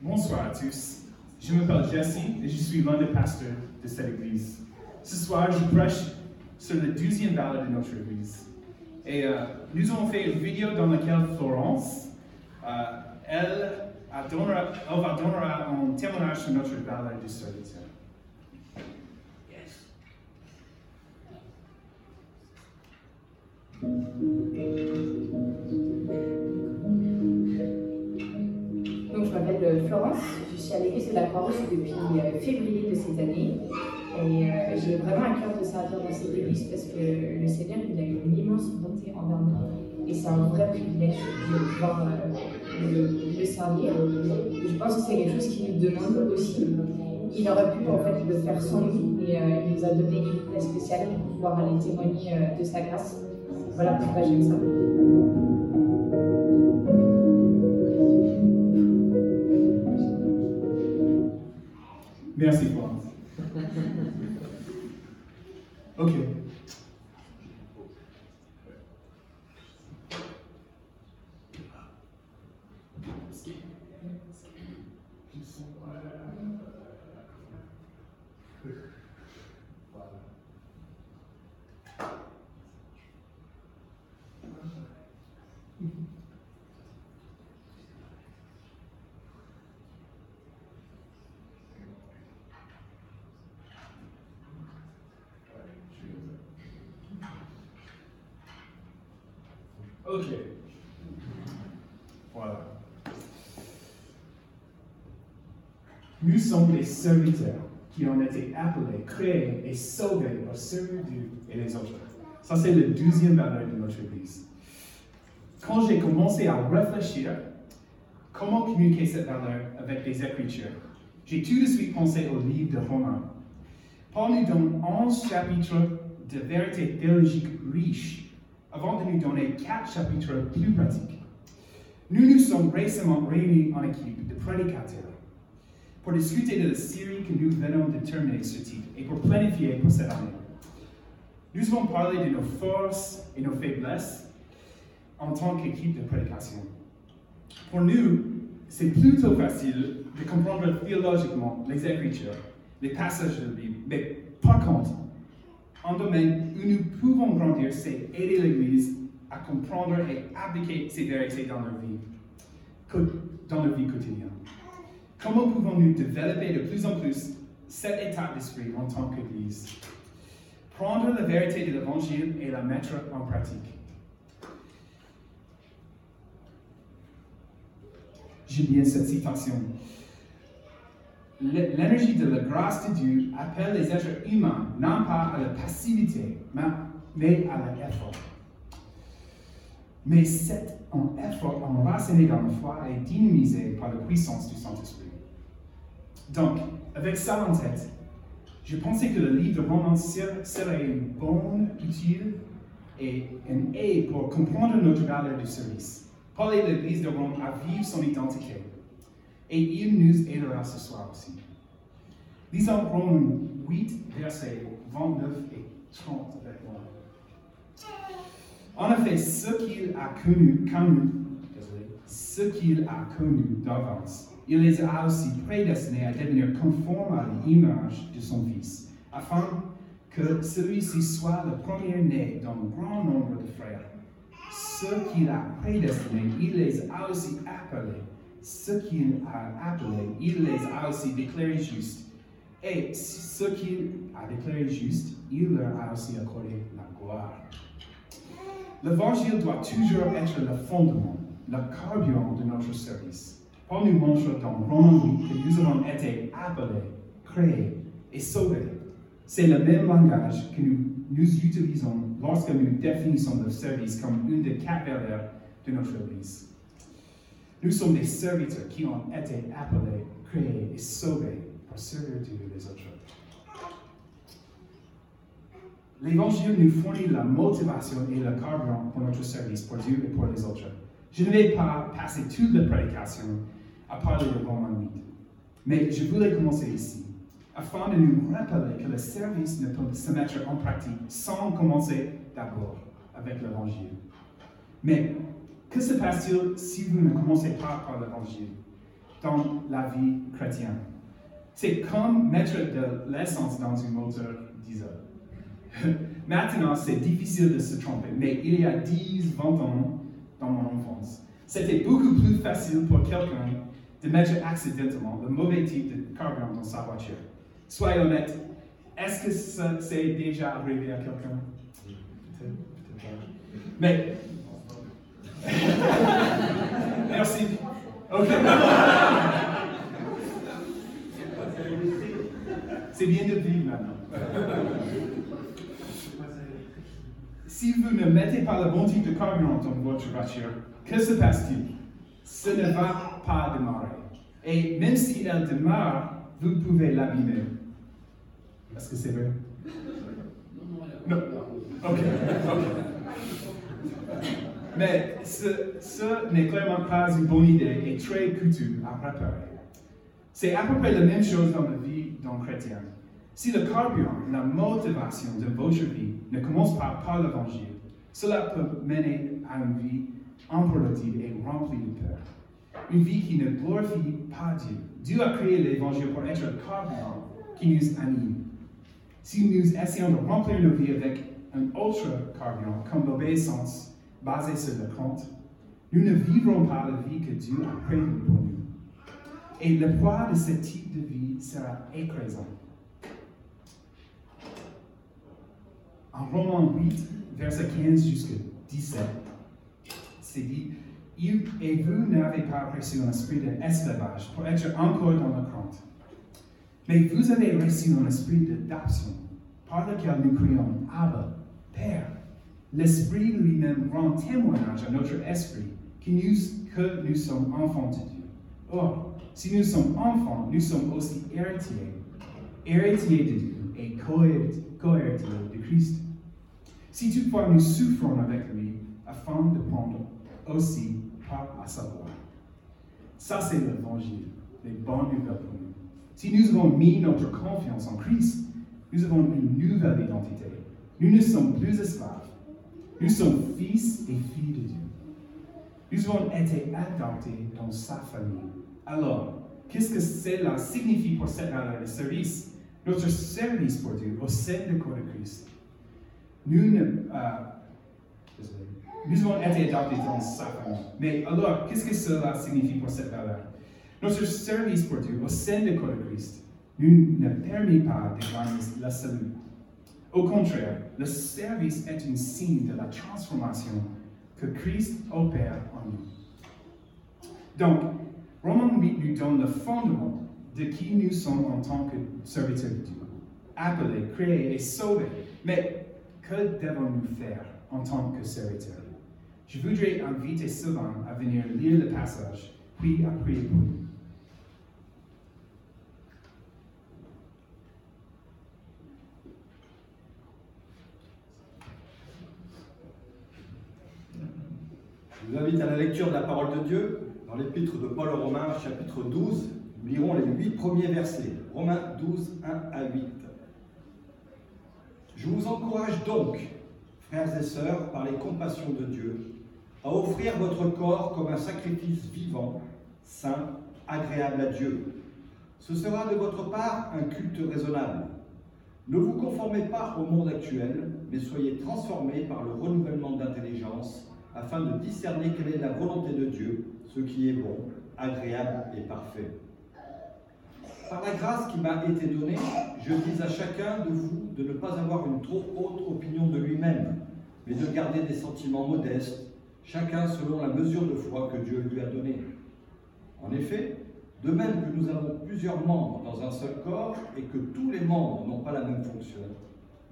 Bonsoir à tous. Je m'appelle Jesse et je suis l'un des pasteurs de cette église. Ce soir, je prêche sur le douzième balade de notre église. Et euh, nous avons fait une vidéo dans laquelle Florence, euh, elle, va donner un témoignage sur notre balade du serviteur. Donc, la Croix-Rouge depuis euh, février de cette année. Et euh, j'ai vraiment à cœur de servir dans cette église parce que le Seigneur il a une immense bonté envers nous. Et c'est un vrai privilège de pouvoir le, le, servir. Je pense que c'est quelque chose qu'il nous demande aussi. Il aurait pu en fait le faire sans nous, mais il nous a donné une place spéciale pour pouvoir aller témoigner de sa grâce. Voilà pourquoi j'aime ça. Merci, Florence. Ok. Ok. Voilà. Nous sommes les serviteurs qui ont été appelés, créés et sauvés pour servir Dieu et les autres. Ça, c'est le douzième valeur de notre Église. Quand j'ai commencé à réfléchir comment communiquer cette valeur avec les Écritures, j'ai tout de suite pensé au livre de Romains. Paul nous donne 11 chapitres de vérité théologique riches avant de nous donner quatre chapitres plus pratiques. Nous nous sommes récemment réunis en équipe de prédicateurs pour discuter de la série que nous venons de terminer ce titre et pour planifier pour cette année. Nous allons parler de nos forces et nos faiblesses en tant qu'équipe de prédication. Pour nous, c'est plutôt facile de comprendre théologiquement les Écritures, les passages de la Bible, mais par contre, un domaine où nous pouvons grandir, c'est aider l'Église à comprendre et appliquer ces vérités dans leur vie, dans leur vie quotidienne. Comment pouvons-nous développer de plus en plus cet état d'esprit en tant qu'Église Prendre la vérité de l'Évangile et la mettre en pratique. J'aime bien cette citation. L'énergie de la grâce de Dieu appelle les êtres humains non pas à la passivité, mais à l'effort. Mais cet effort enraciné dans la foi est dynamisé par la puissance du Saint-Esprit. Donc, avec ça en tête, je pensais que le livre de Romans serait une bonne, utile et une aide pour comprendre notre valeur de service. Paul et l'Église de Rome à vivre son identité ce soir aussi. Lisons Romains 8, versets 29 et 30 avec moi. En effet, ce qu'il a connu, connu ce qu'il a connu d'avance, il les a aussi prédestinés à devenir conformes à l'image de son Fils, afin que celui-ci soit le premier-né d'un grand nombre de frères. Ce qu'il a prédestinés, il les a aussi appelés ce qu'il a appelé, il les a aussi déclarés justes. Et ce qu'il a déclaré juste, il leur a aussi accordé la gloire. L'évangile doit toujours être le fondement, le carburant de notre service. Paul nous montre dans Romains que nous avons été appelés, créés et sauvés. C'est le même langage que nous, nous utilisons lorsque nous définissons le service comme une des quatre valeurs de notre Église. Nous sommes des serviteurs qui ont été appelés, créés et sauvés pour servir Dieu et les autres. L'Évangile nous fournit la motivation et le carburant pour notre service pour Dieu et pour les autres. Je ne vais pas passer toute la prédication à parler de Romains 8, mais je voulais commencer ici, afin de nous rappeler que le service ne peut se mettre en pratique sans commencer d'abord avec l'Évangile. Mais que se passe-t-il si vous ne commencez pas par l'Évangile dans la vie chrétienne? C'est comme mettre de l'essence dans une moteur diesel. Maintenant, c'est difficile de se tromper, mais il y a 10, 20 ans, dans mon enfance, c'était beaucoup plus facile pour quelqu'un de mettre accidentellement le mauvais type de carburant dans sa voiture. Soyez honnête, est-ce que ça c'est déjà arrivé à quelqu'un? Mais. Merci. Ok. C'est bien de vivre maintenant. Si vous ne mettez pas le bon de carburant dans votre voiture, que se passe-t-il? Ce ne va pas démarrer. Et même si elle démarre, vous pouvez l'abîmer. Est-ce que c'est vrai? Non. Ok. Ok. Mais ce, n'est clairement pas une bonne idée et très coûteux à préparer. C'est à peu près la même chose dans la vie d'un chrétien. Si le carburant, la motivation de votre vie ne commence pas par l'évangile, cela peut mener à une vie improductive et remplie de peur. Une vie qui ne glorifie pas Dieu. Dieu a créé l'évangile pour être le carburant qui nous anime. Si nous essayons de remplir nos vies avec un autre carburant, comme l'obéissance basée sur le compte, nous ne vivrons pas la vie que Dieu a prévue pour nous. Et le poids de ce type de vie sera écrasant. En Romains 8, verset 15 jusqu'à 17, c'est dit Et vous n'avez pas reçu un esprit d'esclavage pour être encore dans le compte. Mais vous avez reçu un esprit d'adoption par lequel nous crions Abba, Père. L'Esprit lui-même rend témoignage à notre esprit que nous, que nous sommes enfants de Dieu. Or, si nous sommes enfants, nous sommes aussi héritiers, héritiers de Dieu et co-héritiers de Christ. Si toutefois nous souffrons avec lui, afin de prendre aussi part à sa gloire. Ça, c'est l'évangile, les bonnes nouvelles pour nous. Si nous avons mis notre confiance en Christ, nous avons une nouvelle identité. Nous ne sommes plus esclaves. Nous sommes fils et filles de Dieu. Nous avons été adoptés dans sa famille. Alors, qu'est-ce que cela signifie pour cette valeur de service? Notre service pour Dieu au sein du corps de Christ. Euh, nous avons été adoptés dans sa famille. Mais alors, qu'est-ce que cela signifie pour cette valeur? Notre service pour Dieu au sein du corps de Christ nous ne permet pas de gagner la salut. Au contraire, le service est un signe de la transformation que Christ opère en nous. Donc, Romains 8 nous donne le fondement de qui nous sommes en tant que serviteurs de Dieu, appelés, créés et sauvés. Mais que devons-nous faire en tant que serviteurs? Je voudrais inviter Sylvain à venir lire le passage, puis à prier pour nous. Je vous invite à la lecture de la parole de Dieu dans l'épître de Paul aux Romains, chapitre 12. Nous lirons les huit premiers versets. Romains 12, 1 à 8. Je vous encourage donc, frères et sœurs, par les compassions de Dieu, à offrir votre corps comme un sacrifice vivant, saint, agréable à Dieu. Ce sera de votre part un culte raisonnable. Ne vous conformez pas au monde actuel, mais soyez transformés par le renouvellement d'intelligence afin de discerner quelle est la volonté de Dieu, ce qui est bon, agréable et parfait. Par la grâce qui m'a été donnée, je dis à chacun de vous de ne pas avoir une trop haute opinion de lui-même, mais de garder des sentiments modestes, chacun selon la mesure de foi que Dieu lui a donnée. En effet, de même que nous avons plusieurs membres dans un seul corps et que tous les membres n'ont pas la même fonction,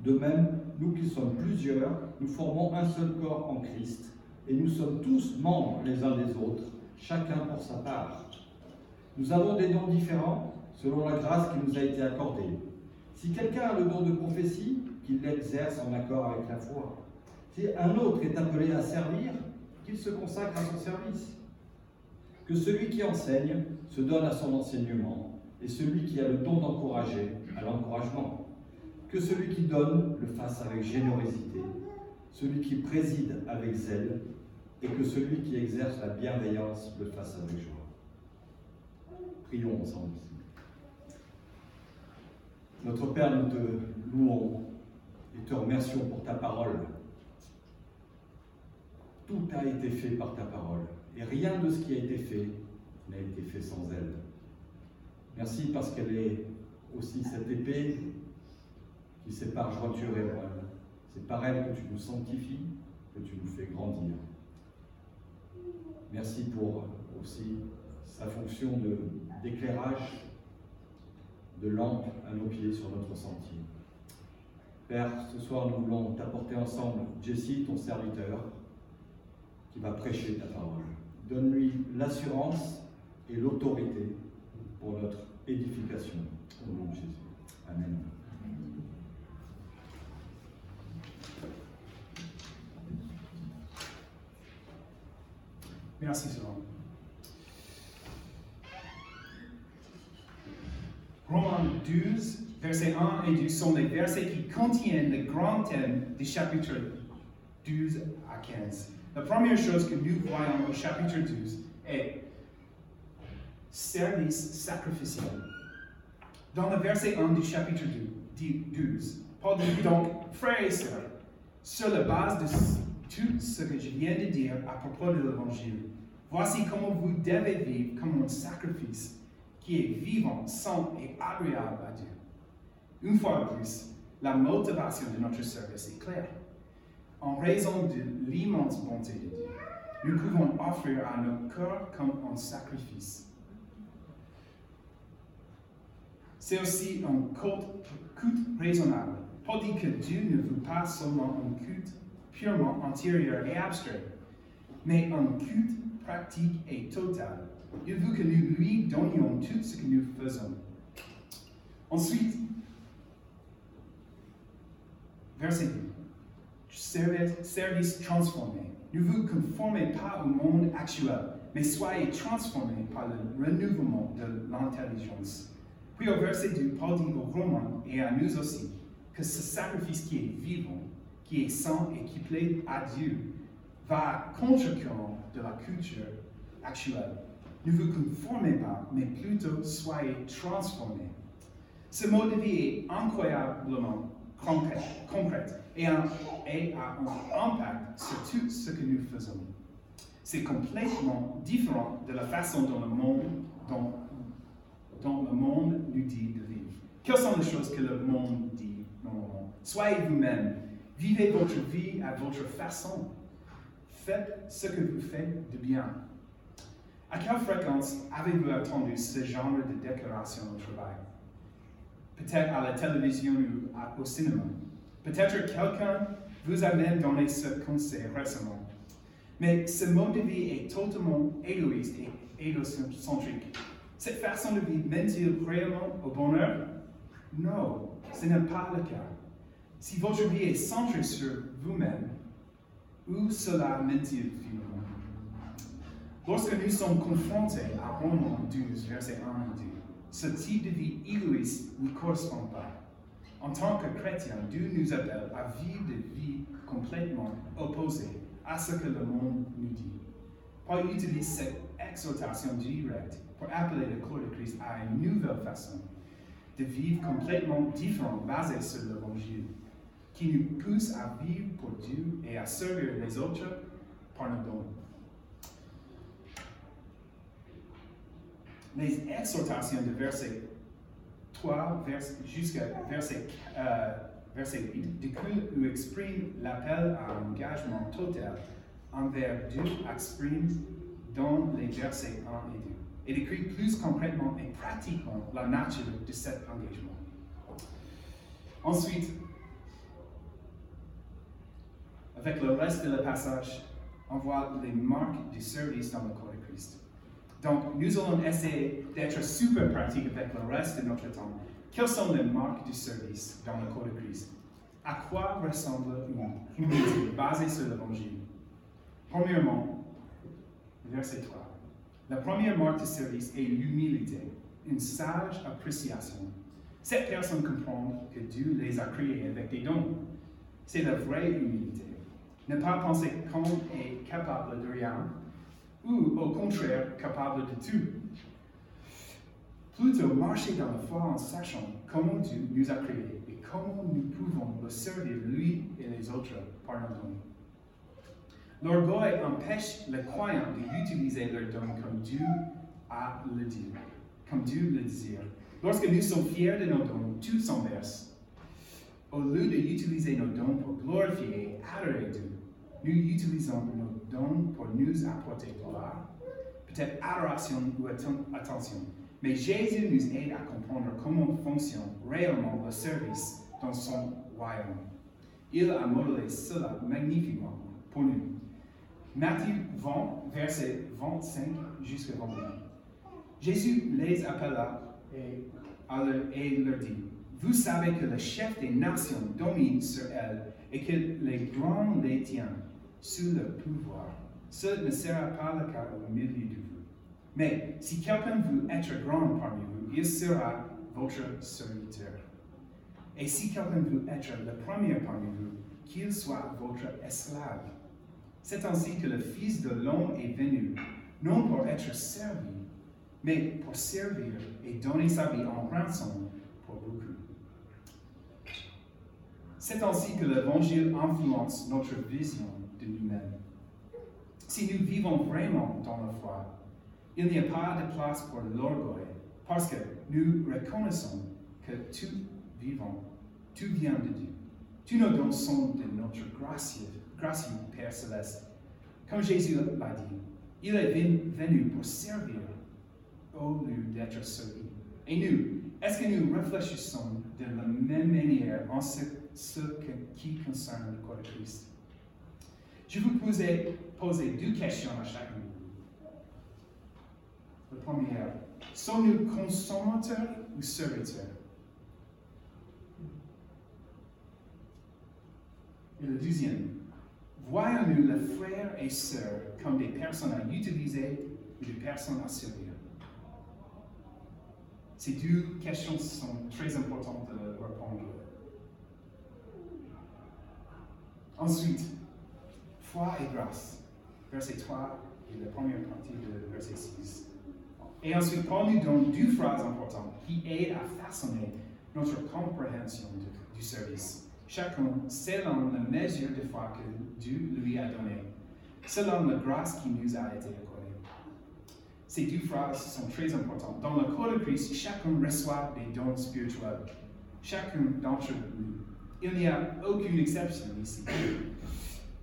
de même, nous qui sommes plusieurs, nous formons un seul corps en Christ et nous sommes tous membres les uns des autres, chacun pour sa part. Nous avons des dons différents selon la grâce qui nous a été accordée. Si quelqu'un a le don de prophétie, qu'il l'exerce en accord avec la foi. Si un autre est appelé à servir, qu'il se consacre à son service. Que celui qui enseigne se donne à son enseignement, et celui qui a le don d'encourager à l'encouragement. Que celui qui donne le fasse avec générosité, celui qui préside avec zèle, et que celui qui exerce la bienveillance le fasse avec joie. Prions ensemble. Notre Père, nous te louons et te remercions pour ta parole. Tout a été fait par ta parole et rien de ce qui a été fait n'a été fait sans elle. Merci parce qu'elle est aussi cette épée qui sépare jointure et moelle. C'est par elle que tu nous sanctifies, que tu nous fais grandir. Merci pour aussi sa fonction d'éclairage, de, de lampe à nos pieds sur notre sentier. Père, ce soir nous voulons t'apporter ensemble Jessie, ton serviteur, qui va prêcher ta parole. Donne-lui l'assurance et l'autorité pour notre édification. Au nom de Jésus. Amen. Merci, Selon. Romains 12, versets 1 et 2 sont les versets qui contiennent le grand thème du chapitre 12 à 15. La première chose que nous voyons au chapitre 12 est service sacrificiel. Dans le verset 1 du chapitre 12, Paul dit donc, frères et sœurs, sur la base de tout ce que je viens de dire à propos de l'Évangile, voici comment vous devez vivre comme un sacrifice qui est vivant, saint et agréable à Dieu. Une fois de plus, la motivation de notre service est claire. En raison de l'immense bonté de Dieu, nous pouvons offrir à nos cœurs comme un sacrifice. C'est aussi un culte raisonnable. Paul dit que Dieu ne veut pas seulement un culte purement antérieur et abstrait, mais un culte pratique et total. Il veut que nous lui donnions tout ce que nous faisons. Ensuite, verset 2. Service transformé. Ne vous conformez pas au monde actuel, mais soyez transformés par le renouvellement de l'intelligence. Puis au verset 2, Paul dit aux Romains et à nous aussi que ce sacrifice qui est vivant, qui est saint et qui plaît à Dieu, va contre-courant de la culture actuelle. Ne vous conformez pas, mais plutôt soyez transformés. Ce mot de vie est incroyablement concret, et, a un impact sur tout ce que nous faisons. C'est complètement différent de la façon dont le monde, dont le monde nous dit de vivre. Quelles sont les choses que le monde dit normalement? Soyez vous-même. Vivez votre vie à votre façon. Faites ce que vous faites de bien. À quelle fréquence avez-vous entendu ce genre de déclaration au travail? Peut-être à la télévision ou au cinéma. Peut-être quelqu'un vous a même donné ce conseil récemment. Mais ce mode de vie est totalement égoïste et égocentrique. Cette façon de vie mène-t-il réellement au bonheur? Non, ce n'est pas le cas. Si votre vie est centrée sur vous-même, où cela mène-t-il finalement? Lorsque nous sommes confrontés à Romains 12, versets 1 et 2, ce type de vie égoïste ne correspond pas. En tant que chrétien, Dieu nous appelle à vivre des vies complètement opposées à ce que le monde nous dit. Paul utilise cette exhortation directe pour appeler le corps de Christ à une nouvelle façon de vivre complètement différente basée sur l'Évangile, qui nous pousse à vivre pour Dieu et à servir les autres par nos dons. Les exhortations de verset 3 jusqu'à verset, euh, verset 8 découlent ou expriment l'appel à un engagement total envers Dieu exprimé dans les versets 1 et 2 et décrit plus concrètement et pratiquement la nature de cet engagement. Ensuite, avec le reste de le passage, on voit les marques du service dans le corps de Christ. Donc, nous allons essayer d'être super pratiques avec le reste de notre temps. Quelles sont les marques du service dans le corps de Christ? À quoi ressemble une humilité basée sur l'évangile? Premièrement, verset 3. La première marque du service est l'humilité, une sage appréciation. Cette personne comprend que Dieu les a créés avec des dons. C'est la vraie humilité. Ne pas penser qu'on est capable de rien, ou au contraire capable de tout. Plutôt marcher dans la foi en sachant comment Dieu nous a créés et comment nous pouvons le servir lui et les autres par nos dons. L'orgueil empêche les croyants d'utiliser leurs dons comme Dieu a le dit, comme Dieu le désire. Lorsque nous sommes fiers de nos dons, tout s'inverse. Au lieu d'utiliser nos dons pour glorifier et adorer Dieu, nous utilisons nos dons pour nous apporter gloire, peut-être adoration ou atten- attention. Mais Jésus nous aide à comprendre comment fonctionne réellement le service dans son royaume. Il a modelé cela magnifiquement pour nous. Matthieu 20, verset 25 jusqu'à 28. Jésus les appela et, et leur dit, Vous savez que le chef des nations domine sur elles et que les grands les tiennent sous leur pouvoir. Ce ne sera pas le cas au milieu de vous. Mais si quelqu'un veut être grand parmi vous, il sera votre serviteur. Et si quelqu'un veut être le premier parmi vous, qu'il soit votre esclave. C'est ainsi que le Fils de l'homme est venu, non pour être servi, mais pour servir et donner sa vie en rançon pour beaucoup. C'est ainsi que l'Évangile influence notre vision nous-mêmes. Si nous vivons vraiment dans la foi, il n'y a pas de place pour l'orgueil, parce que nous reconnaissons que tout vivant, tout vient de Dieu. Tous nos dons sont de notre gracieux, gracieux Père céleste. Comme Jésus l'a dit, il est venu pour servir au lieu d'être servi. Et nous, est-ce que nous réfléchissons de la même manière en ce, ce qui concerne le corps de Christ? Je vous poser deux questions à chacun. La première, sommes-nous consommateurs ou serviteurs? Et le deuxième, voyons-nous les frères et sœurs comme des personnes à utiliser ou des personnes à servir? Ces deux questions sont très importantes de répondre. Ensuite, foi et grâce, verset 3 et la première partie de verset 6. Et ensuite, Paul nous donne deux phrases importantes qui aident à façonner notre compréhension du, service. Chacun selon la mesure de foi que Dieu lui a donnée, selon la grâce qui nous a été accordée. Ces deux phrases sont très importantes. Dans le corps de Christ, chacun reçoit des dons spirituels. Chacun d'entre nous. Il n'y a aucune exception ici.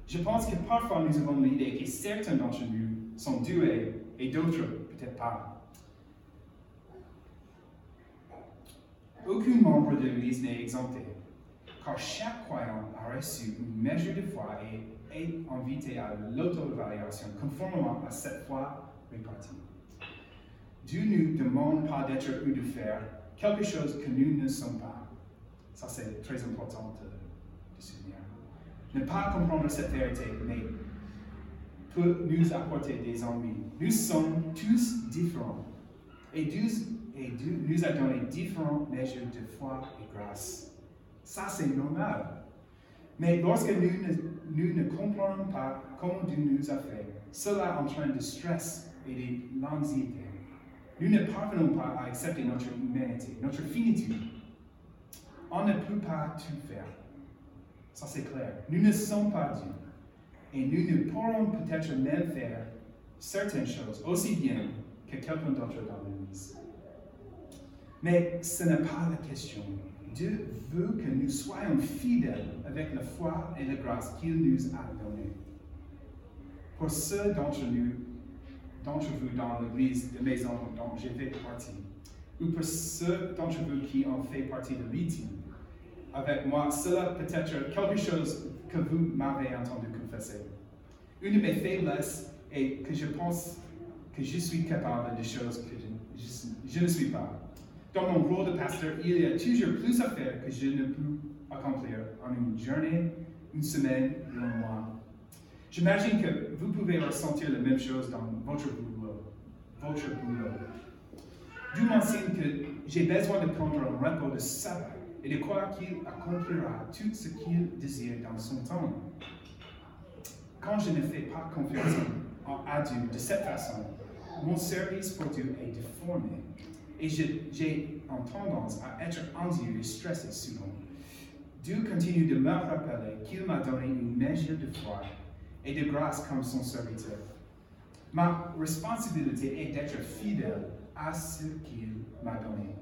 Je pense que parfois nous avons l'idée que certains d'entre nous sont doués et d'autres peut-être pas. Aucun membre de l'Église n'est exempté, car chaque croyant a reçu une mesure de foi et est invité à l'auto-évaluation conformément à cette foi répartie. Dieu ne nous demande pas d'être ou de faire quelque chose que nous ne sommes pas. Ça, c'est très important de, de souvenir. Ne pas comprendre cette vérité, mais peut nous apporter des ennuis. Nous sommes tous différents. Et Dieu, et nous a donné différentes mesures de foi et grâce. Ça, c'est normal. Mais lorsque nous ne, nous ne comprenons pas comment Dieu nous a fait, cela entraîne du stress et de l'anxiété. Nous ne parvenons pas à accepter notre humanité, notre finitude. On ne peut pas tout faire. Ça, c'est clair. Nous ne sommes pas Dieu. Et nous ne pourrons peut-être même faire certaines choses aussi bien que quelqu'un d'autre dans l'Église. Mais ce n'est pas la question. Dieu veut que nous soyons fidèles avec la foi et la grâce qu'il nous a donnée. Pour ceux d'entre nous, d'entre vous dans l'église de maison dont j'ai fait partie, ou pour ceux d'entre vous qui ont fait partie de l'ITIM, avec moi, cela peut être quelque chose que vous m'avez entendu confesser. Une de mes faiblesses est que je pense que je suis capable de choses que je, ne suis pas. Dans mon rôle de pasteur, il y a toujours plus à faire que je ne peux accomplir en une journée, une semaine ou un mois. J'imagine que vous pouvez ressentir la même chose dans votre boulot. Votre boulot. Dieu m'enseigne que j'ai besoin de prendre un repos de sabbat et de croire qu'il accomplira tout ce qu'il désire dans son temps. Quand je ne fais pas confiance à Dieu de cette façon, mon service pour Dieu est déformé. et j'ai en tendance à être anxieux et stressé souvent. Dieu continue de me rappeler qu'il m'a donné une mesure de foi et de grâce comme son serviteur. Ma responsabilité est d'être fidèle à ce qu'il m'a donné.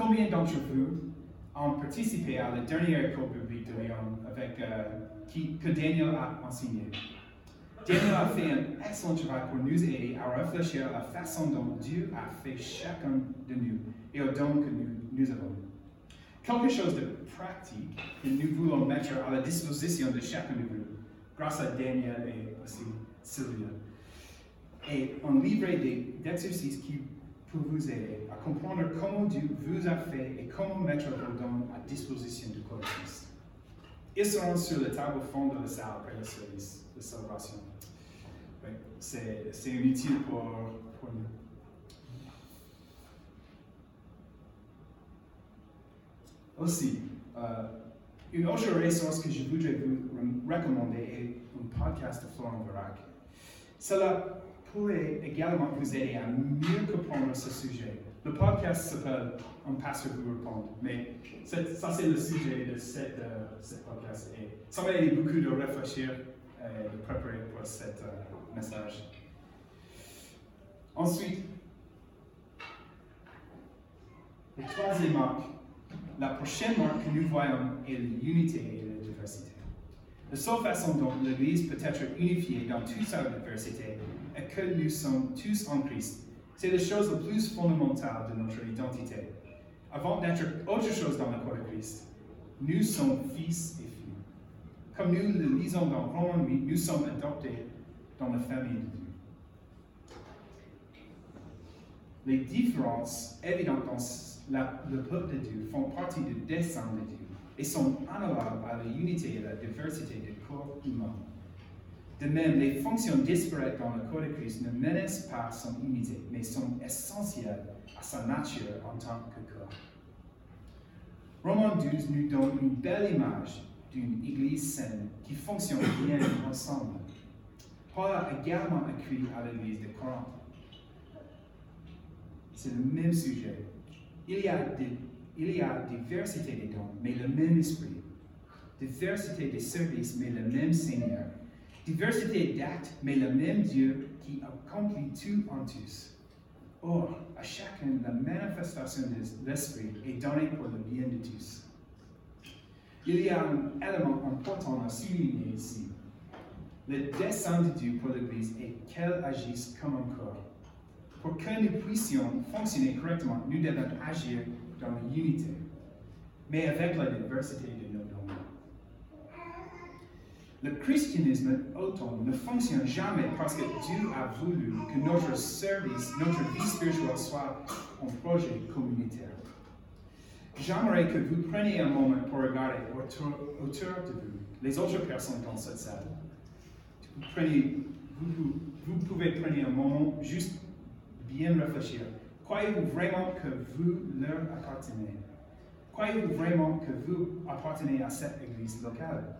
Combien d'entre vous ont participé à la dernière école biblique de Lyon avec, euh, qui, que Daniel a enseigné? Daniel a fait un excellent travail pour nous aider à réfléchir à la façon dont Dieu a fait chacun de nous et aux dons que nous, avons. Quelque chose de pratique que nous voulons mettre à la disposition de chacun de vous, grâce à Daniel et aussi Sylvia, est un livret des- d'exercices qui peut vous aider à comprendre comment Dieu vous a fait et comment mettre vos dons à disposition du corps Christ. Ils seront sur la table au fond de la salle après le service de célébration. Oui, c'est utile pour, pour nous. Aussi, euh, une autre ressource que je voudrais vous recommander est un podcast de Florent Varac. Cela pourrait également vous aider à mieux comprendre ce sujet. Le podcast s'appelle Un pasteur vous répond, mais ça c'est le sujet de cette, euh, ce podcast. Ça va aider beaucoup de réfléchir et de préparer pour ce message. Ensuite, le troisième marque, la prochaine marque que nous voyons est l'unité et la diversité. La seule façon dont l'Église peut être unifiée dans toute sa diversité est que nous sommes tous en Christ. C'est la chose la plus fondamentale de notre identité. Avant d'être autre chose dans le corps de Christ, nous sommes fils et filles. Comme nous le lisons dans Romains 8, nous sommes adoptés dans la famille de Dieu. Les différences évidentes dans la- le peuple de Dieu font partie du dessein de Dieu et sont analogues à la unité et la diversité du corps humain. De même, les fonctions disparates dans le corps de Christ ne menacent pas son unité, mais sont essentielles à sa nature en tant que corps. Romains 12 nous donne une belle image d'une Église saine qui fonctionne bien ensemble. Paul a également écrit à l'Église de Corinthe. C'est le même sujet. Il y, a des- il y a diversité des dons, mais le même esprit. Diversité des services, mais le même Seigneur. Diversité d'actes, mais le même Dieu qui accomplit tout en tous. Or, à chacun, la manifestation de l'Esprit est donnée pour le bien de tous. Il y a un élément important à souligner ici. Le dessein de Dieu pour l'Église est qu'elle agisse comme un corps. Pour que nous puissions fonctionner correctement, nous devons agir dans l'unité, mais avec la diversité de nos dons. Le christianisme autonome ne fonctionne jamais parce que Dieu a voulu que notre service, notre vie spirituelle soit un projet communautaire. J'aimerais que vous preniez un moment pour regarder autour, de vous les autres personnes dans cette salle. Vous, vous pouvez prendre un moment juste bien réfléchir. Croyez-vous vraiment que vous leur appartenez? Croyez-vous vraiment que vous appartenez à cette église locale?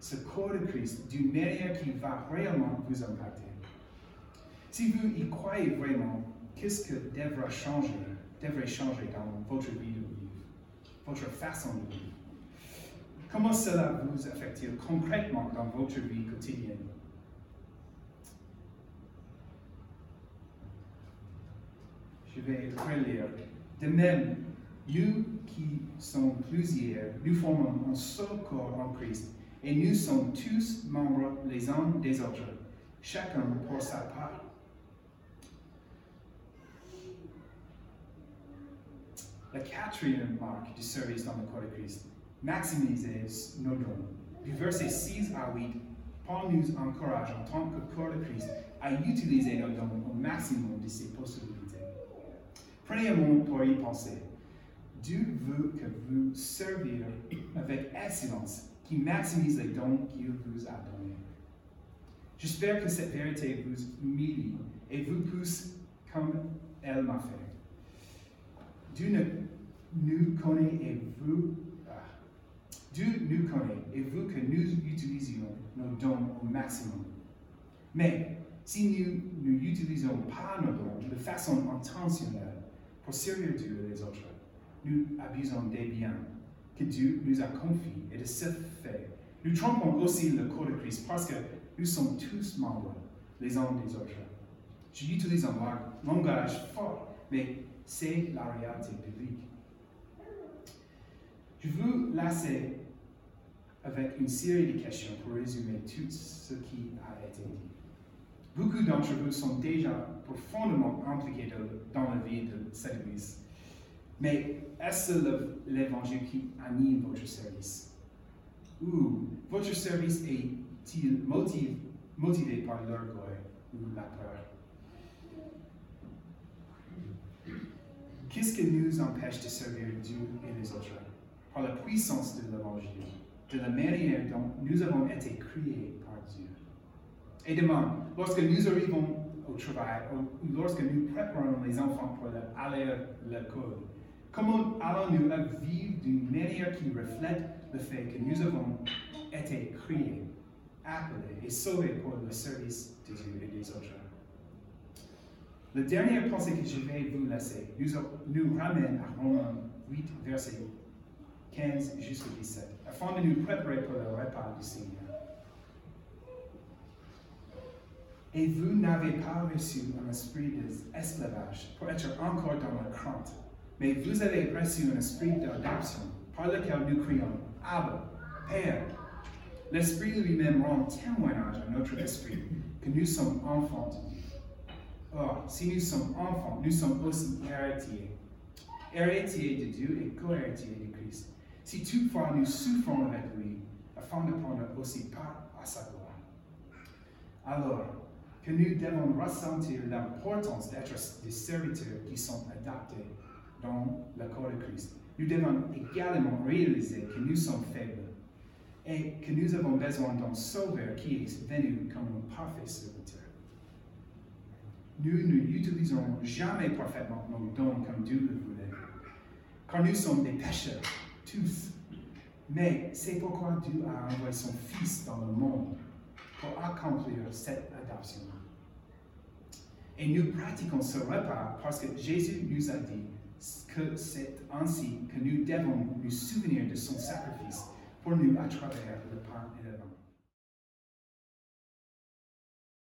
Ce corps de Christ d'une manière qui va réellement vous impacter. Si vous y croyez vraiment, qu'est-ce que devra changer, devrait changer dans votre vie de vivre, votre façon de vivre? Comment cela vous affecte concrètement dans votre vie quotidienne? Je vais relire. De même, nous qui sommes plusieurs, nous formons un seul corps en Christ, et nous sommes tous membres les uns des autres, chacun pour sa part. La quatrième marque du service dans le corps de Christ, maximiser nos dons. Du verset 6 à 8, Paul nous encourage en tant que corps de Christ à utiliser nos dons au maximum de ses possibilités. Prenez un moment pour y penser. Dieu veut que vous serviez avec excellence, qui maximise les dons qu'il vous a donnés. J'espère que cette vérité vous humilie et vous pousse comme elle m'a fait. Dieu ne- nous connaît et vous, ah, Dieu nous connaît et veut que nous utilisions nos dons au maximum. Mais si nous n'utilisons pas nos dons de façon intentionnelle pour servir Dieu et les autres, nous abusons des biens que Dieu nous a confiés et de ce fait, nous trompons aussi le corps de Christ parce que nous sommes tous membres les uns des autres. J'utilise un langage fort, mais c'est la réalité biblique. Je vous laisser avec une série de questions pour résumer tout ce qui a été dit. Beaucoup d'entre vous sont déjà profondément impliqués dans la vie de Église. Mais est-ce l'évangile qui anime votre service? Ou votre service est-il motivé, motivé par l'orgueil ou la peur? Qu'est-ce qui nous empêche de servir Dieu et les autres? Par la puissance de l'évangile, de la manière dont nous avons été créés. Et demain, lorsque nous arrivons au travail ou lorsque nous préparons les enfants pour aller à l'école, comment allons-nous vivre d'une manière qui reflète le fait que nous avons été créés, appelés et sauvés pour le service de Dieu et des autres? La dernière pensée que je vais vous laisser nous, nous ramène à Romains 8, verset 15 jusqu'à 17, afin de nous préparer pour le repas du Seigneur. Et vous n'avez pas reçu un esprit d'esclavage pour être encore dans la crainte, mais vous avez reçu un esprit d'adoption par lequel nous crions Abba, Père. L'Esprit lui-même rend témoignage à notre esprit que nous sommes enfants Or, si nous sommes enfants, nous sommes aussi héritiers. Héritiers de Dieu et co-héritiers de Christ. Si toutefois nous souffrons avec lui, afin de prendre aussi part à sa gloire. Alors, que nous devons ressentir l'importance d'être des serviteurs qui sont adaptés dans le corps de Christ. Nous devons également réaliser que nous sommes faibles et que nous avons besoin d'un sauveur qui est venu comme un parfait serviteur. Nous n'utilisons jamais parfaitement nos dons comme Dieu le voulait, car nous sommes des pécheurs, tous. Mais c'est pourquoi Dieu a envoyé son Fils dans le monde pour accomplir cette adoption. Et nous pratiquons ce repas parce que Jésus nous a dit que c'est ainsi que nous devons nous souvenir de son sacrifice pour nous à travers le pain